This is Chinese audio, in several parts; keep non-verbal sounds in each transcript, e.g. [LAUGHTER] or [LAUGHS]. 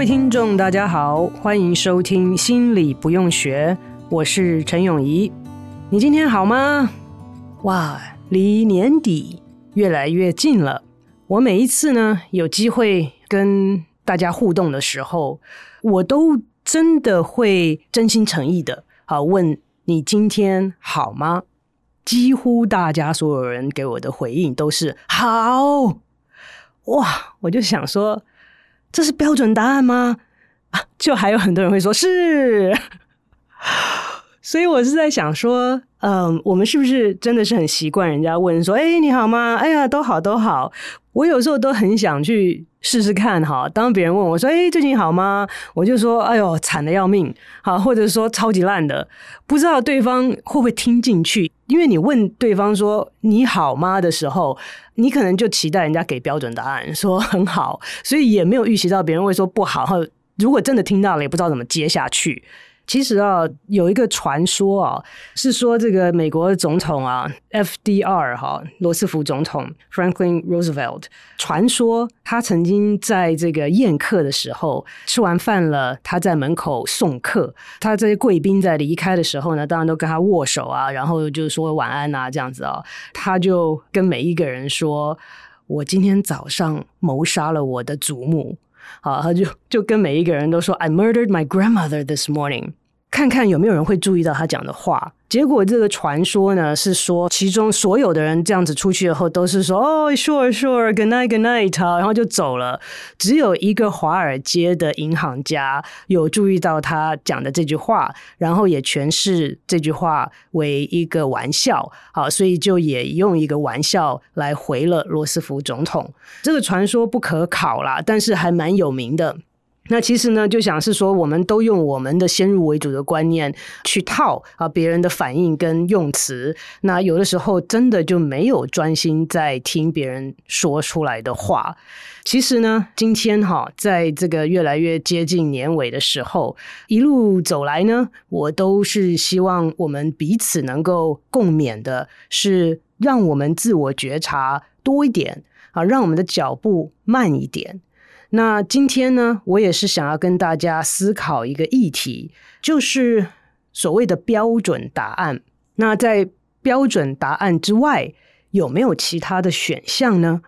位听众，大家好，欢迎收听《心理不用学》，我是陈永怡。你今天好吗？哇，离年底越来越近了。我每一次呢有机会跟大家互动的时候，我都真的会真心诚意的啊问你今天好吗？几乎大家所有人给我的回应都是好。哇，我就想说。这是标准答案吗？啊，就还有很多人会说是，[LAUGHS] 所以我是在想说，嗯，我们是不是真的是很习惯人家问说，哎，你好吗？哎呀，都好，都好。我有时候都很想去试试看哈。当别人问我说，哎，最近好吗？我就说，哎呦，惨得要命，好，或者说超级烂的，不知道对方会不会听进去。因为你问对方说你好吗的时候，你可能就期待人家给标准答案，说很好，所以也没有预习到别人会说不好。如果真的听到了，也不知道怎么接下去。其实啊，有一个传说啊，是说这个美国总统啊，FDR 哈，罗斯福总统 Franklin Roosevelt，传说他曾经在这个宴客的时候吃完饭了，他在门口送客，他这些贵宾在离开的时候呢，当然都跟他握手啊，然后就说晚安啊，这样子啊，他就跟每一个人说：“我今天早上谋杀了我的祖母。”好，他就就跟每一个人都说：“I murdered my grandmother this morning。”看看有没有人会注意到他讲的话。结果这个传说呢，是说其中所有的人这样子出去以后都是说哦，sure sure，good night，good night，然后就走了。只有一个华尔街的银行家有注意到他讲的这句话，然后也诠释这句话为一个玩笑，好，所以就也用一个玩笑来回了罗斯福总统。这个传说不可考啦，但是还蛮有名的。那其实呢，就想是说，我们都用我们的先入为主的观念去套啊别人的反应跟用词，那有的时候真的就没有专心在听别人说出来的话。其实呢，今天哈，在这个越来越接近年尾的时候，一路走来呢，我都是希望我们彼此能够共勉的，是让我们自我觉察多一点啊，让我们的脚步慢一点。那今天呢，我也是想要跟大家思考一个议题，就是所谓的标准答案。那在标准答案之外，有没有其他的选项呢？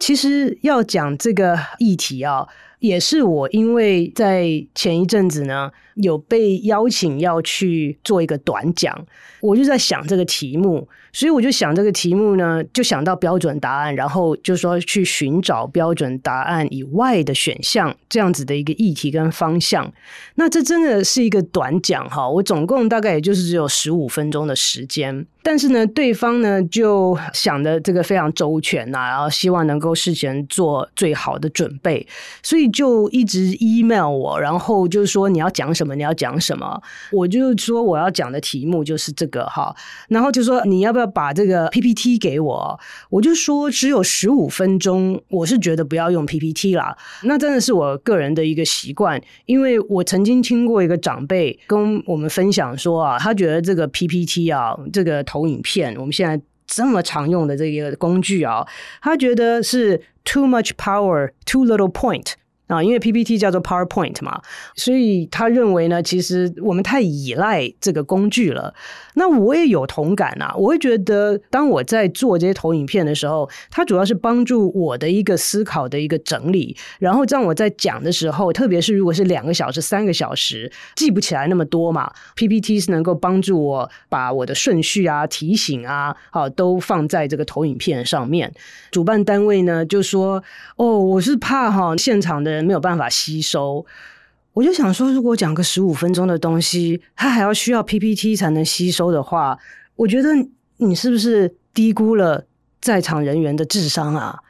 其实要讲这个议题啊，也是我因为在前一阵子呢，有被邀请要去做一个短讲，我就在想这个题目。所以我就想这个题目呢，就想到标准答案，然后就说去寻找标准答案以外的选项，这样子的一个议题跟方向。那这真的是一个短讲哈，我总共大概也就是只有十五分钟的时间，但是呢，对方呢就想的这个非常周全呐，然后希望能够事前做最好的准备，所以就一直 email 我，然后就是说你要讲什么，你要讲什么，我就说我要讲的题目就是这个哈，然后就说你要不要。把这个 PPT 给我，我就说只有十五分钟，我是觉得不要用 PPT 啦。那真的是我个人的一个习惯，因为我曾经听过一个长辈跟我们分享说啊，他觉得这个 PPT 啊，这个投影片，我们现在这么常用的这个工具啊，他觉得是 too much power, too little point。啊，因为 PPT 叫做 PowerPoint 嘛，所以他认为呢，其实我们太依赖这个工具了。那我也有同感啊，我会觉得，当我在做这些投影片的时候，它主要是帮助我的一个思考的一个整理，然后这样我在讲的时候，特别是如果是两个小时、三个小时，记不起来那么多嘛，PPT 是能够帮助我把我的顺序啊、提醒啊，好都放在这个投影片上面。主办单位呢就说：“哦，我是怕哈现场的。”人没有办法吸收，我就想说，如果讲个十五分钟的东西，他还要需要 PPT 才能吸收的话，我觉得你是不是低估了在场人员的智商啊？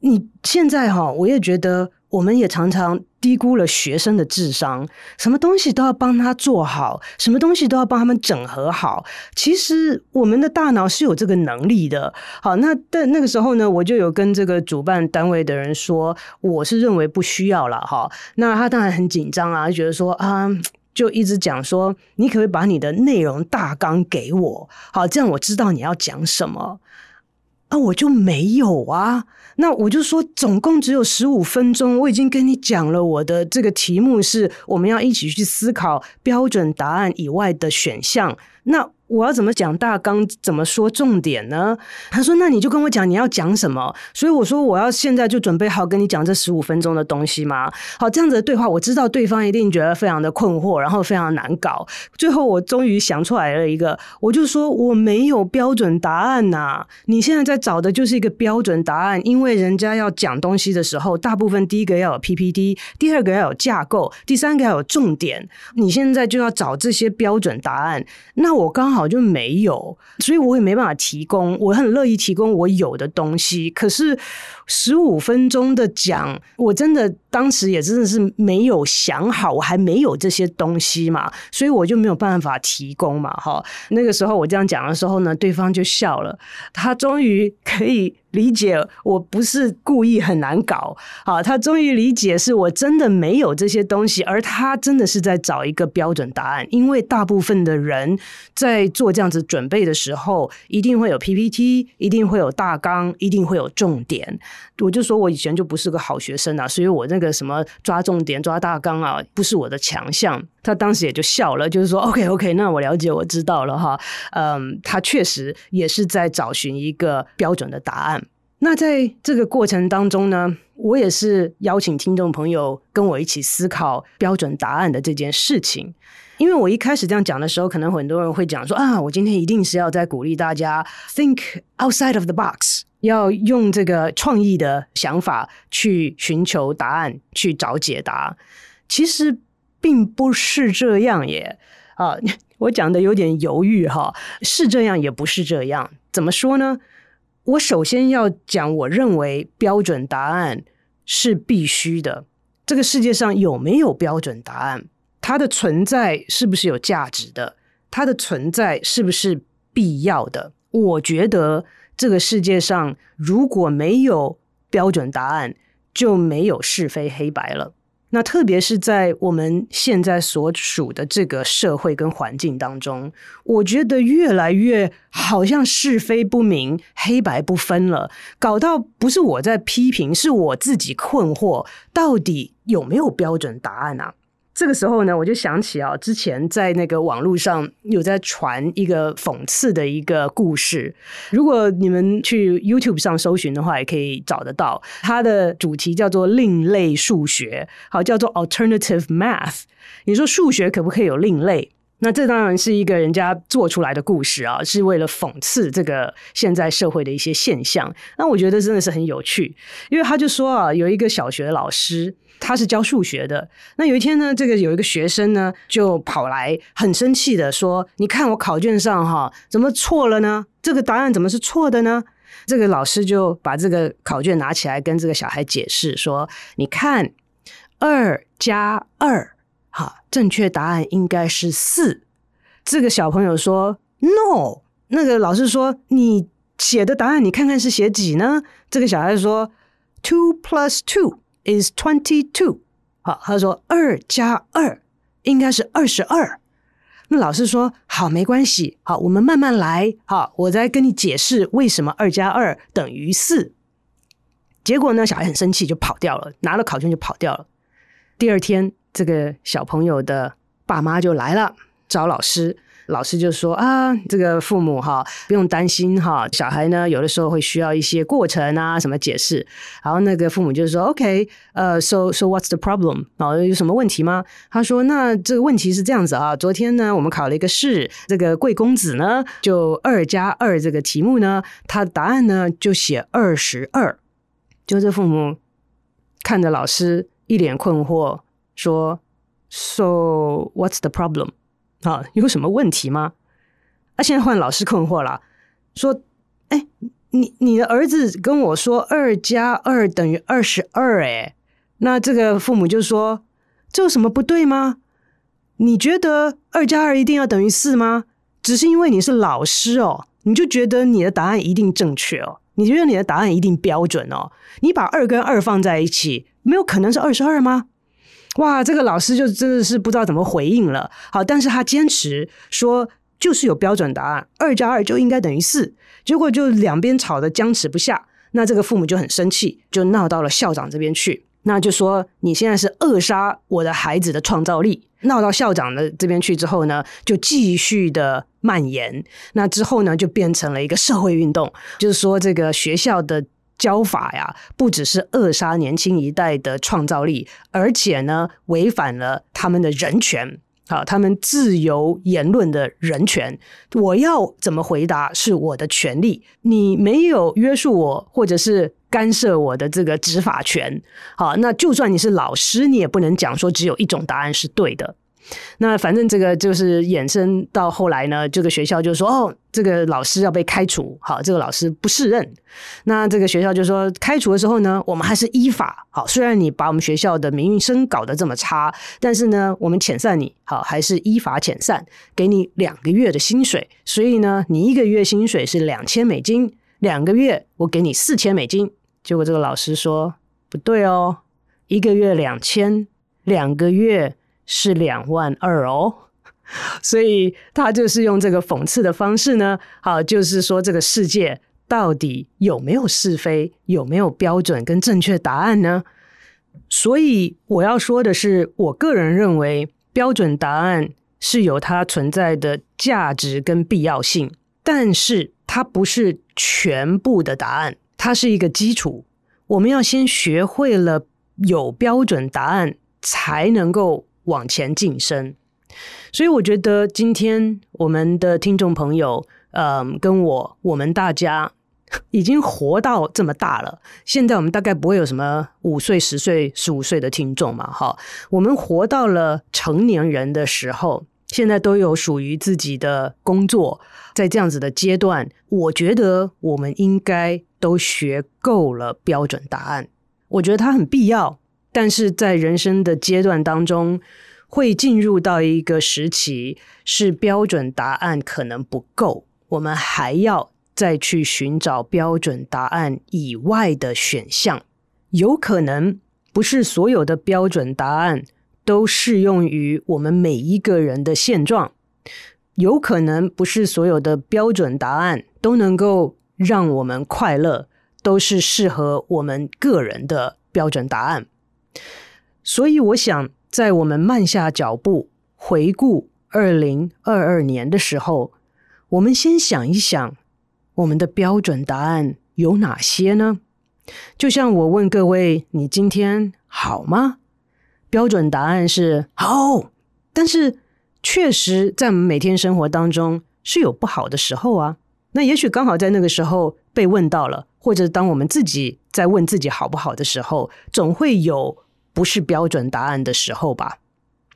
你现在哈，我也觉得。我们也常常低估了学生的智商，什么东西都要帮他做好，什么东西都要帮他们整合好。其实我们的大脑是有这个能力的。好，那但那个时候呢，我就有跟这个主办单位的人说，我是认为不需要了哈。那他当然很紧张啊，觉得说啊，就一直讲说，你可不可以把你的内容大纲给我？好，这样我知道你要讲什么。啊，我就没有啊。那我就说，总共只有十五分钟，我已经跟你讲了，我的这个题目是我们要一起去思考标准答案以外的选项。那我要怎么讲大纲？怎么说重点呢？他说：“那你就跟我讲你要讲什么。”所以我说：“我要现在就准备好跟你讲这十五分钟的东西吗？”好，这样子的对话，我知道对方一定觉得非常的困惑，然后非常难搞。最后我终于想出来了一个，我就说我没有标准答案呐。你现在在找的就是一个标准答案，因为人家要讲东西的时候，大部分第一个要有 PPT，第二个要有架构，第三个要有重点。你现在就要找这些标准答案，那我刚好。我就没有，所以我也没办法提供。我很乐意提供我有的东西，可是十五分钟的讲，我真的当时也真的是没有想好，我还没有这些东西嘛，所以我就没有办法提供嘛。哈，那个时候我这样讲的时候呢，对方就笑了，他终于可以。理解我不是故意很难搞，好，他终于理解是我真的没有这些东西，而他真的是在找一个标准答案。因为大部分的人在做这样子准备的时候，一定会有 PPT，一定会有大纲，一定会有重点。我就说我以前就不是个好学生啊，所以我那个什么抓重点、抓大纲啊，不是我的强项。他当时也就笑了，就是说 OK OK，那我了解，我知道了哈。嗯，他确实也是在找寻一个标准的答案。那在这个过程当中呢，我也是邀请听众朋友跟我一起思考标准答案的这件事情。因为我一开始这样讲的时候，可能很多人会讲说啊，我今天一定是要在鼓励大家 think outside of the box，要用这个创意的想法去寻求答案，去找解答。其实并不是这样耶。啊，[LAUGHS] 我讲的有点犹豫哈，是这样也不是这样。怎么说呢？我首先要讲，我认为标准答案是必须的。这个世界上有没有标准答案？它的存在是不是有价值的？它的存在是不是必要的？我觉得这个世界上如果没有标准答案，就没有是非黑白了。那特别是在我们现在所属的这个社会跟环境当中，我觉得越来越好像是非不明、黑白不分了，搞到不是我在批评，是我自己困惑，到底有没有标准答案啊？这个时候呢，我就想起啊，之前在那个网络上有在传一个讽刺的一个故事。如果你们去 YouTube 上搜寻的话，也可以找得到。它的主题叫做“另类数学”，好，叫做 Alternative Math。你说数学可不可以有另类？那这当然是一个人家做出来的故事啊，是为了讽刺这个现在社会的一些现象。那我觉得真的是很有趣，因为他就说啊，有一个小学老师。他是教数学的。那有一天呢，这个有一个学生呢，就跑来很生气的说：“你看我考卷上哈，怎么错了呢？这个答案怎么是错的呢？”这个老师就把这个考卷拿起来跟这个小孩解释说：“你看，二加二，哈，正确答案应该是四。”这个小朋友说：“No。”那个老师说：“你写的答案，你看看是写几呢？”这个小孩说：“Two plus two。” Is twenty two。好，他说二加二应该是二十二。那老师说好，没关系，好，我们慢慢来。好，我再跟你解释为什么二加二等于四。结果呢，小孩很生气，就跑掉了，拿了考卷就跑掉了。第二天，这个小朋友的爸妈就来了，找老师。老师就说啊，这个父母哈不用担心哈，小孩呢有的时候会需要一些过程啊什么解释。然后那个父母就说，OK，呃，so so what's the problem？哦，有什么问题吗？他说，那这个问题是这样子啊，昨天呢我们考了一个试，这个贵公子呢就二加二这个题目呢，他答案呢就写二十二。就这父母看着老师一脸困惑，说，so what's the problem？啊，有什么问题吗？啊，现在换老师困惑了，说：“哎，你你的儿子跟我说二加二等于二十二，哎，那这个父母就说，这有什么不对吗？你觉得二加二一定要等于四吗？只是因为你是老师哦，你就觉得你的答案一定正确哦？你觉得你的答案一定标准哦？你把二跟二放在一起，没有可能是二十二吗？”哇，这个老师就真的是不知道怎么回应了。好，但是他坚持说，就是有标准答案，二加二就应该等于四。结果就两边吵得僵持不下，那这个父母就很生气，就闹到了校长这边去。那就说你现在是扼杀我的孩子的创造力。闹到校长的这边去之后呢，就继续的蔓延。那之后呢，就变成了一个社会运动，就是说这个学校的。教法呀，不只是扼杀年轻一代的创造力，而且呢，违反了他们的人权，好，他们自由言论的人权。我要怎么回答是我的权利，你没有约束我，或者是干涉我的这个执法权。好，那就算你是老师，你也不能讲说只有一种答案是对的。那反正这个就是衍生到后来呢，这个学校就说哦，这个老师要被开除，好，这个老师不适任。那这个学校就说开除的时候呢，我们还是依法，好，虽然你把我们学校的名誉声搞得这么差，但是呢，我们遣散你，好，还是依法遣散，给你两个月的薪水。所以呢，你一个月薪水是两千美金，两个月我给你四千美金。结果这个老师说不对哦，一个月两千，两个月。是两万二哦，所以他就是用这个讽刺的方式呢，好，就是说这个世界到底有没有是非，有没有标准跟正确答案呢？所以我要说的是，我个人认为标准答案是有它存在的价值跟必要性，但是它不是全部的答案，它是一个基础。我们要先学会了有标准答案，才能够。往前晋升，所以我觉得今天我们的听众朋友，嗯，跟我，我们大家 [LAUGHS] 已经活到这么大了。现在我们大概不会有什么五岁、十岁、十五岁的听众嘛，哈。我们活到了成年人的时候，现在都有属于自己的工作，在这样子的阶段，我觉得我们应该都学够了标准答案。我觉得它很必要。但是在人生的阶段当中，会进入到一个时期，是标准答案可能不够，我们还要再去寻找标准答案以外的选项。有可能不是所有的标准答案都适用于我们每一个人的现状，有可能不是所有的标准答案都能够让我们快乐，都是适合我们个人的标准答案。所以，我想在我们慢下脚步回顾二零二二年的时候，我们先想一想，我们的标准答案有哪些呢？就像我问各位：“你今天好吗？”标准答案是好，但是确实在我们每天生活当中是有不好的时候啊。那也许刚好在那个时候被问到了，或者当我们自己在问自己好不好的时候，总会有。不是标准答案的时候吧？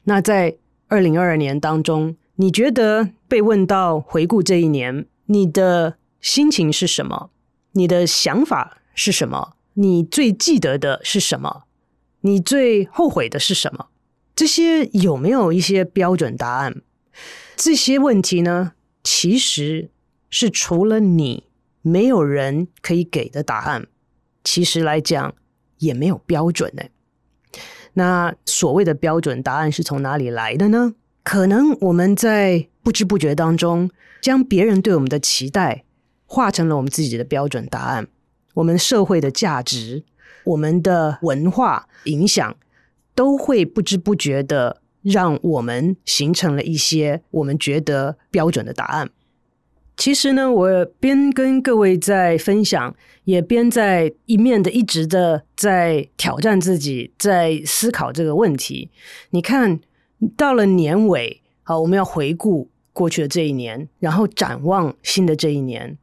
那在二零二二年当中，你觉得被问到回顾这一年，你的心情是什么？你的想法是什么？你最记得的是什么？你最后悔的是什么？这些有没有一些标准答案？这些问题呢，其实是除了你，没有人可以给的答案。其实来讲，也没有标准呢。那所谓的标准答案是从哪里来的呢？可能我们在不知不觉当中，将别人对我们的期待化成了我们自己的标准答案。我们社会的价值、我们的文化影响，都会不知不觉的让我们形成了一些我们觉得标准的答案。其实呢，我边跟各位在分享，也边在一面的一直的在挑战自己，在思考这个问题。你看到了年尾，好，我们要回顾过去的这一年，然后展望新的这一年，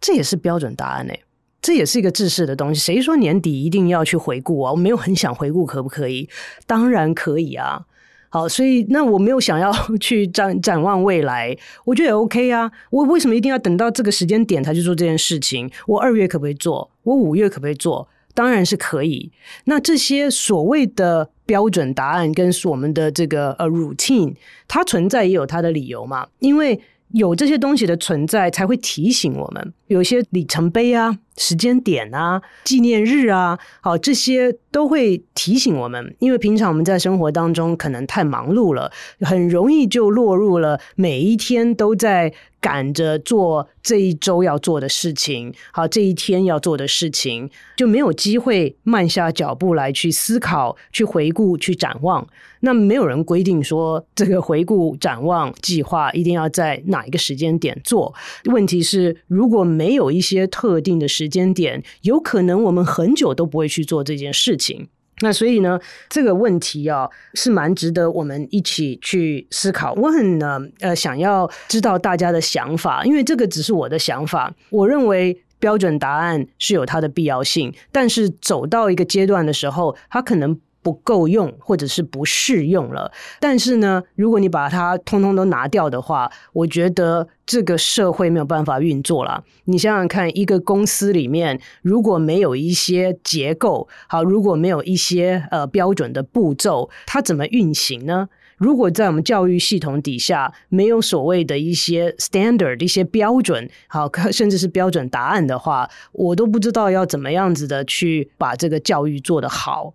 这也是标准答案诶。这也是一个制式的东西。谁说年底一定要去回顾啊？我没有很想回顾，可不可以？当然可以啊。好，所以那我没有想要 [LAUGHS] 去展展望未来，我觉得也 OK 啊。我为什么一定要等到这个时间点才去做这件事情？我二月可不可以做？我五月可不可以做？当然是可以。那这些所谓的标准答案跟我们的这个呃 routine，它存在也有它的理由嘛，因为。有这些东西的存在，才会提醒我们有些里程碑啊、时间点啊、纪念日啊，好，这些都会提醒我们。因为平常我们在生活当中可能太忙碌了，很容易就落入了每一天都在。赶着做这一周要做的事情，好，这一天要做的事情，就没有机会慢下脚步来去思考、去回顾、去展望。那没有人规定说这个回顾、展望计划一定要在哪一个时间点做。问题是，如果没有一些特定的时时间点，有可能我们很久都不会去做这件事情。那所以呢，这个问题啊，是蛮值得我们一起去思考。我很呢，呃，想要知道大家的想法，因为这个只是我的想法。我认为标准答案是有它的必要性，但是走到一个阶段的时候，它可能。不够用，或者是不适用了。但是呢，如果你把它通通都拿掉的话，我觉得这个社会没有办法运作了。你想想看，一个公司里面如果没有一些结构，好，如果没有一些呃标准的步骤，它怎么运行呢？如果在我们教育系统底下没有所谓的一些 standard 一些标准，好，甚至是标准答案的话，我都不知道要怎么样子的去把这个教育做得好。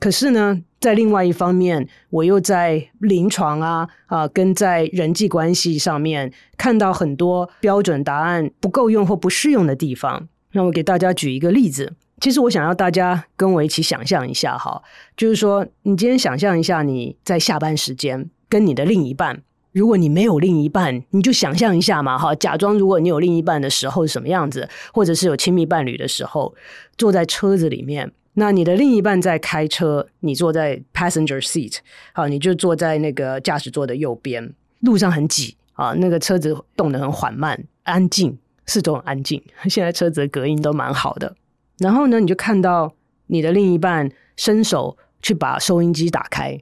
可是呢，在另外一方面，我又在临床啊啊，跟在人际关系上面看到很多标准答案不够用或不适用的地方。那我给大家举一个例子。其实我想要大家跟我一起想象一下哈，就是说，你今天想象一下你在下班时间跟你的另一半，如果你没有另一半，你就想象一下嘛哈，假装如果你有另一半的时候是什么样子，或者是有亲密伴侣的时候，坐在车子里面。那你的另一半在开车，你坐在 passenger seat，好，你就坐在那个驾驶座的右边。路上很挤啊，那个车子动得很缓慢，安静，四周很安静。[LAUGHS] 现在车子的隔音都蛮好的。然后呢，你就看到你的另一半伸手去把收音机打开。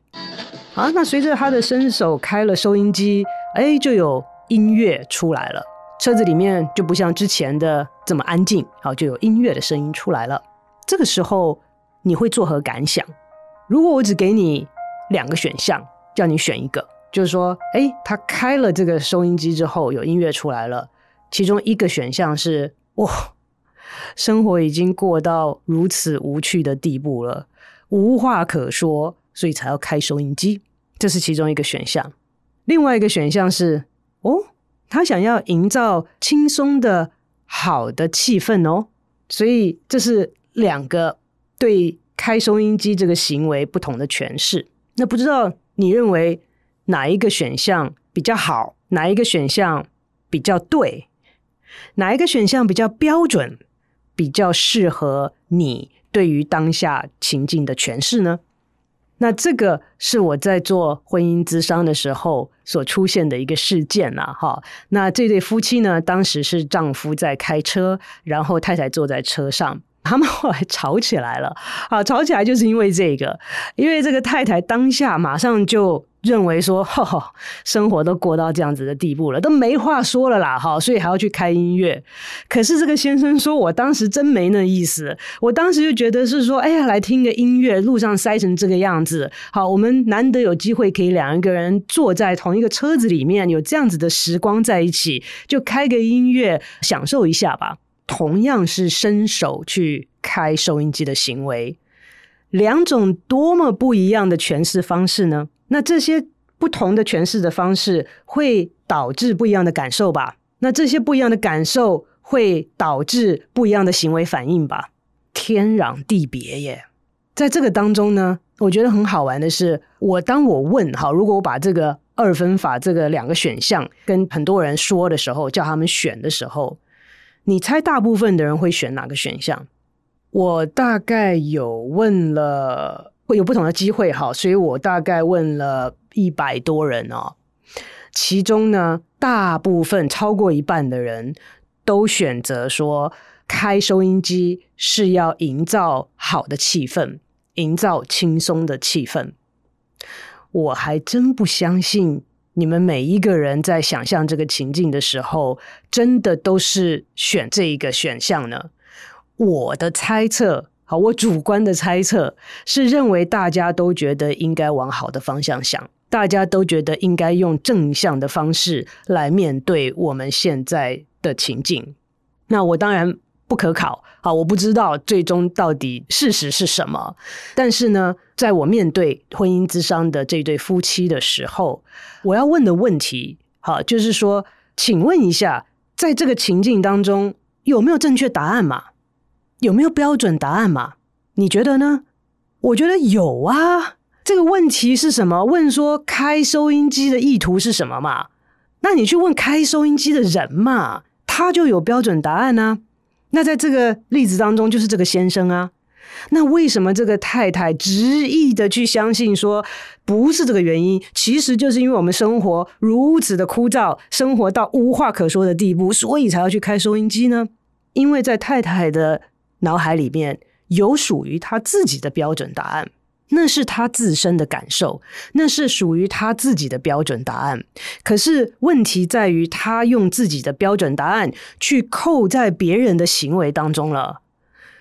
啊，那随着他的伸手开了收音机，哎，就有音乐出来了。车子里面就不像之前的这么安静，好，就有音乐的声音出来了。这个时候。你会作何感想？如果我只给你两个选项，叫你选一个，就是说，哎，他开了这个收音机之后，有音乐出来了。其中一个选项是，哇，生活已经过到如此无趣的地步了，无话可说，所以才要开收音机。这是其中一个选项。另外一个选项是，哦，他想要营造轻松的好的气氛哦，所以这是两个。对开收音机这个行为不同的诠释，那不知道你认为哪一个选项比较好？哪一个选项比较对？哪一个选项比较标准？比较适合你对于当下情境的诠释呢？那这个是我在做婚姻咨商的时候所出现的一个事件呐，哈。那这对夫妻呢，当时是丈夫在开车，然后太太坐在车上。他们后来吵起来了，[LAUGHS] 啊，吵起来就是因为这个，因为这个太太当下马上就认为说，[LAUGHS] 哈，生活都过到这样子的地步了，都没话说了啦，哈，所以还要去开音乐。可是这个先生说，我当时真没那意思，我当时就觉得是说，哎呀，来听个音乐，路上塞成这个样子，好，我们难得有机会可以两个人坐在同一个车子里面，有这样子的时光在一起，就开个音乐，享受一下吧。同样是伸手去开收音机的行为，两种多么不一样的诠释方式呢？那这些不同的诠释的方式会导致不一样的感受吧？那这些不一样的感受会导致不一样的行为反应吧？天壤地别耶！在这个当中呢，我觉得很好玩的是，我当我问好，如果我把这个二分法这个两个选项跟很多人说的时候，叫他们选的时候，你猜大部分的人会选哪个选项？我大概有问了，会有不同的机会哈，所以我大概问了一百多人哦，其中呢，大部分超过一半的人都选择说，开收音机是要营造好的气氛。营造轻松的气氛，我还真不相信你们每一个人在想象这个情境的时候，真的都是选这一个选项呢。我的猜测，好，我主观的猜测是认为大家都觉得应该往好的方向想，大家都觉得应该用正向的方式来面对我们现在的情境。那我当然。不可考，好，我不知道最终到底事实是什么。但是呢，在我面对婚姻之商的这对夫妻的时候，我要问的问题，好，就是说，请问一下，在这个情境当中，有没有正确答案嘛？有没有标准答案嘛？你觉得呢？我觉得有啊。这个问题是什么？问说开收音机的意图是什么嘛？那你去问开收音机的人嘛，他就有标准答案呢、那在这个例子当中，就是这个先生啊。那为什么这个太太执意的去相信说不是这个原因？其实就是因为我们生活如此的枯燥，生活到无话可说的地步，所以才要去开收音机呢？因为在太太的脑海里面有属于她自己的标准答案。那是他自身的感受，那是属于他自己的标准答案。可是问题在于，他用自己的标准答案去扣在别人的行为当中了。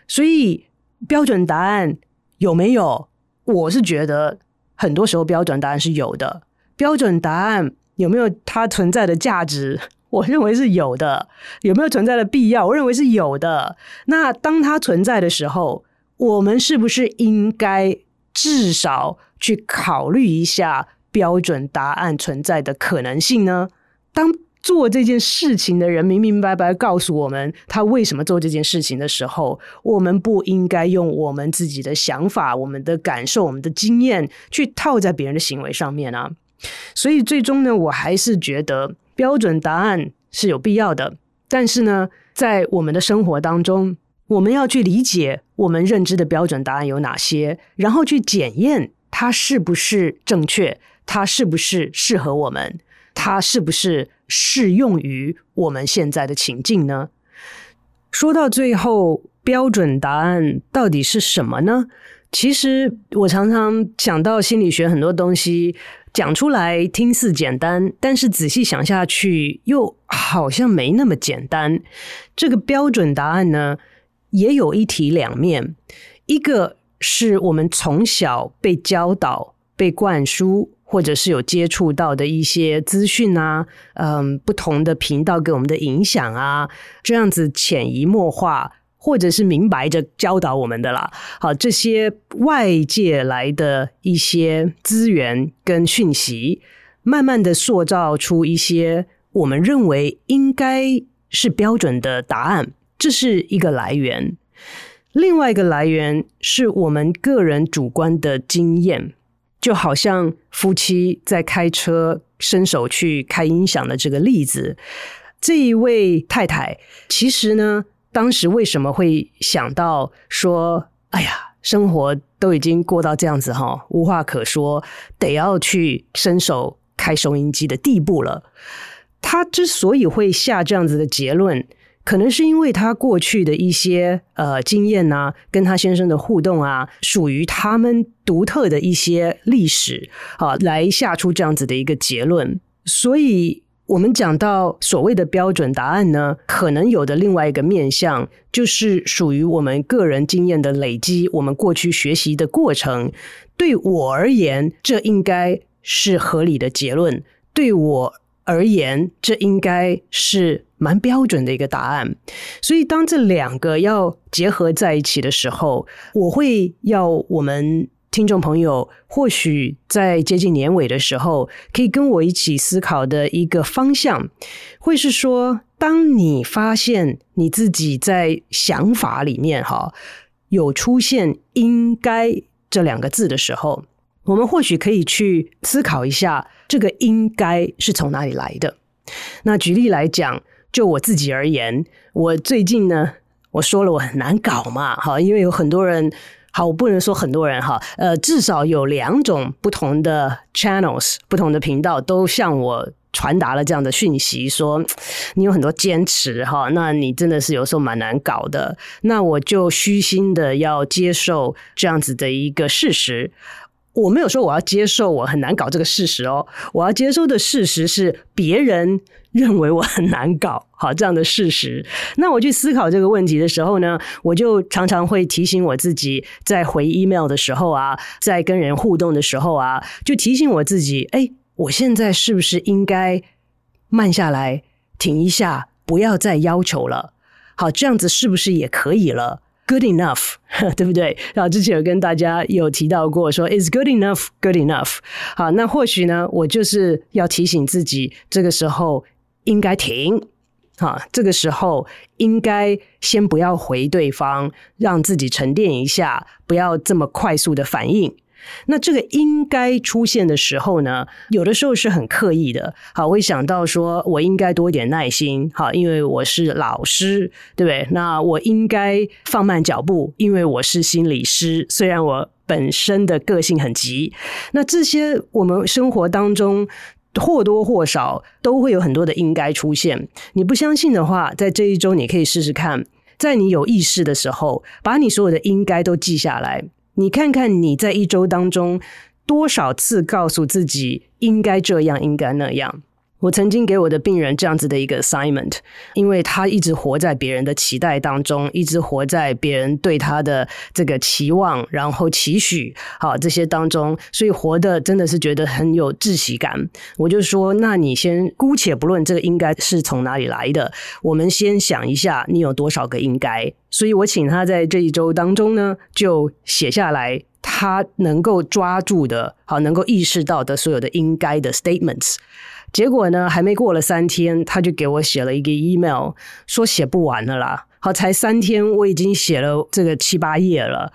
所以，标准答案有没有？我是觉得很多时候标准答案是有的。标准答案有没有它存在的价值？我认为是有的。有没有存在的必要？我认为是有的。那当它存在的时候，我们是不是应该？至少去考虑一下标准答案存在的可能性呢？当做这件事情的人明明白白告诉我们他为什么做这件事情的时候，我们不应该用我们自己的想法、我们的感受、我们的经验去套在别人的行为上面啊。所以最终呢，我还是觉得标准答案是有必要的，但是呢，在我们的生活当中。我们要去理解我们认知的标准答案有哪些，然后去检验它是不是正确，它是不是适合我们，它是不是适用于我们现在的情境呢？说到最后，标准答案到底是什么呢？其实我常常想到心理学很多东西讲出来听似简单，但是仔细想下去又好像没那么简单。这个标准答案呢，也有一体两面，一个是我们从小被教导、被灌输，或者是有接触到的一些资讯啊，嗯，不同的频道给我们的影响啊，这样子潜移默化，或者是明白着教导我们的啦。好，这些外界来的一些资源跟讯息，慢慢的塑造出一些我们认为应该是标准的答案。这是一个来源，另外一个来源是我们个人主观的经验，就好像夫妻在开车伸手去开音响的这个例子。这一位太太其实呢，当时为什么会想到说：“哎呀，生活都已经过到这样子哈，无话可说，得要去伸手开收音机的地步了。”她之所以会下这样子的结论。可能是因为他过去的一些呃经验啊，跟他先生的互动啊，属于他们独特的一些历史啊，来下出这样子的一个结论。所以，我们讲到所谓的标准答案呢，可能有的另外一个面向，就是属于我们个人经验的累积，我们过去学习的过程。对我而言，这应该是合理的结论。对我而言，这应该是。蛮标准的一个答案，所以当这两个要结合在一起的时候，我会要我们听众朋友，或许在接近年尾的时候，可以跟我一起思考的一个方向，会是说，当你发现你自己在想法里面哈，有出现应该这两个字的时候，我们或许可以去思考一下，这个应该是从哪里来的。那举例来讲，就我自己而言，我最近呢，我说了我很难搞嘛，哈，因为有很多人，好，我不能说很多人哈，呃，至少有两种不同的 channels，不同的频道都向我传达了这样的讯息，说你有很多坚持哈，那你真的是有时候蛮难搞的，那我就虚心的要接受这样子的一个事实。我没有说我要接受我很难搞这个事实哦，我要接受的事实是别人认为我很难搞，[LAUGHS] 好，这样的事实。那我去思考这个问题的时候呢，我就常常会提醒我自己，在回 email 的时候啊，在跟人互动的时候啊，就提醒我自己，哎，我现在是不是应该慢下来，停一下，不要再要求了？好，这样子是不是也可以了？Good enough，[LAUGHS] 对不对？然后之前有跟大家有提到过说，说 Is good enough good enough？好，那或许呢，我就是要提醒自己，这个时候应该停，好，这个时候应该先不要回对方，让自己沉淀一下，不要这么快速的反应。那这个应该出现的时候呢，有的时候是很刻意的。好，会想到说，我应该多一点耐心。好，因为我是老师，对不对？那我应该放慢脚步，因为我是心理师。虽然我本身的个性很急，那这些我们生活当中或多或少都会有很多的应该出现。你不相信的话，在这一周你可以试试看，在你有意识的时候，把你所有的应该都记下来。你看看你在一周当中多少次告诉自己应该这样，应该那样。我曾经给我的病人这样子的一个 assignment，因为他一直活在别人的期待当中，一直活在别人对他的这个期望，然后期许，好，这些当中，所以活得真的是觉得很有窒息感。我就说，那你先姑且不论这个应该是从哪里来的，我们先想一下，你有多少个应该。所以我请他在这一周当中呢，就写下来他能够抓住的，好，能够意识到的所有的应该的 statements。结果呢，还没过了三天，他就给我写了一个 email，说写不完了啦。好，才三天，我已经写了这个七八页了。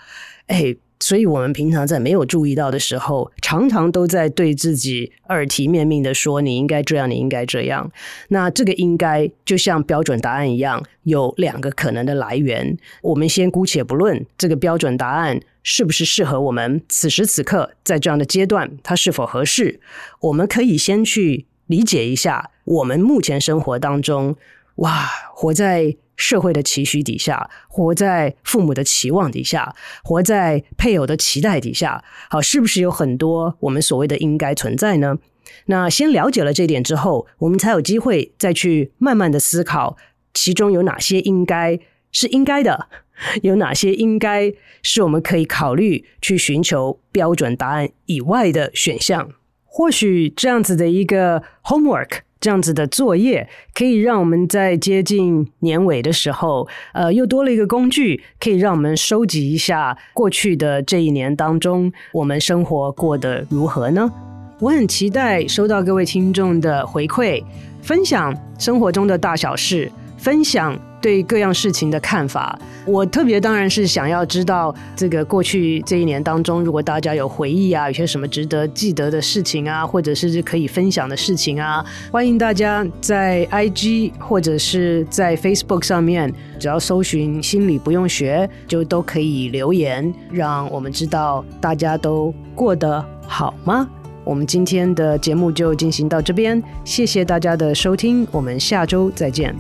哎，所以我们平常在没有注意到的时候，常常都在对自己耳提面命的说：“你应该这样，你应该这样。”那这个应该就像标准答案一样，有两个可能的来源。我们先姑且不论这个标准答案是不是适合我们此时此刻在这样的阶段，它是否合适？我们可以先去。理解一下，我们目前生活当中，哇，活在社会的期许底下，活在父母的期望底下，活在配偶的期待底下，好，是不是有很多我们所谓的应该存在呢？那先了解了这点之后，我们才有机会再去慢慢的思考，其中有哪些应该是应该的，[LAUGHS] 有哪些应该是我们可以考虑去寻求标准答案以外的选项。或许这样子的一个 homework，这样子的作业，可以让我们在接近年尾的时候，呃，又多了一个工具，可以让我们收集一下过去的这一年当中，我们生活过得如何呢？我很期待收到各位听众的回馈，分享生活中的大小事，分享。对各样事情的看法，我特别当然是想要知道这个过去这一年当中，如果大家有回忆啊，有些什么值得记得的事情啊，或者是可以分享的事情啊，欢迎大家在 IG 或者是在 Facebook 上面，只要搜寻“心理不用学”，就都可以留言，让我们知道大家都过得好吗？我们今天的节目就进行到这边，谢谢大家的收听，我们下周再见。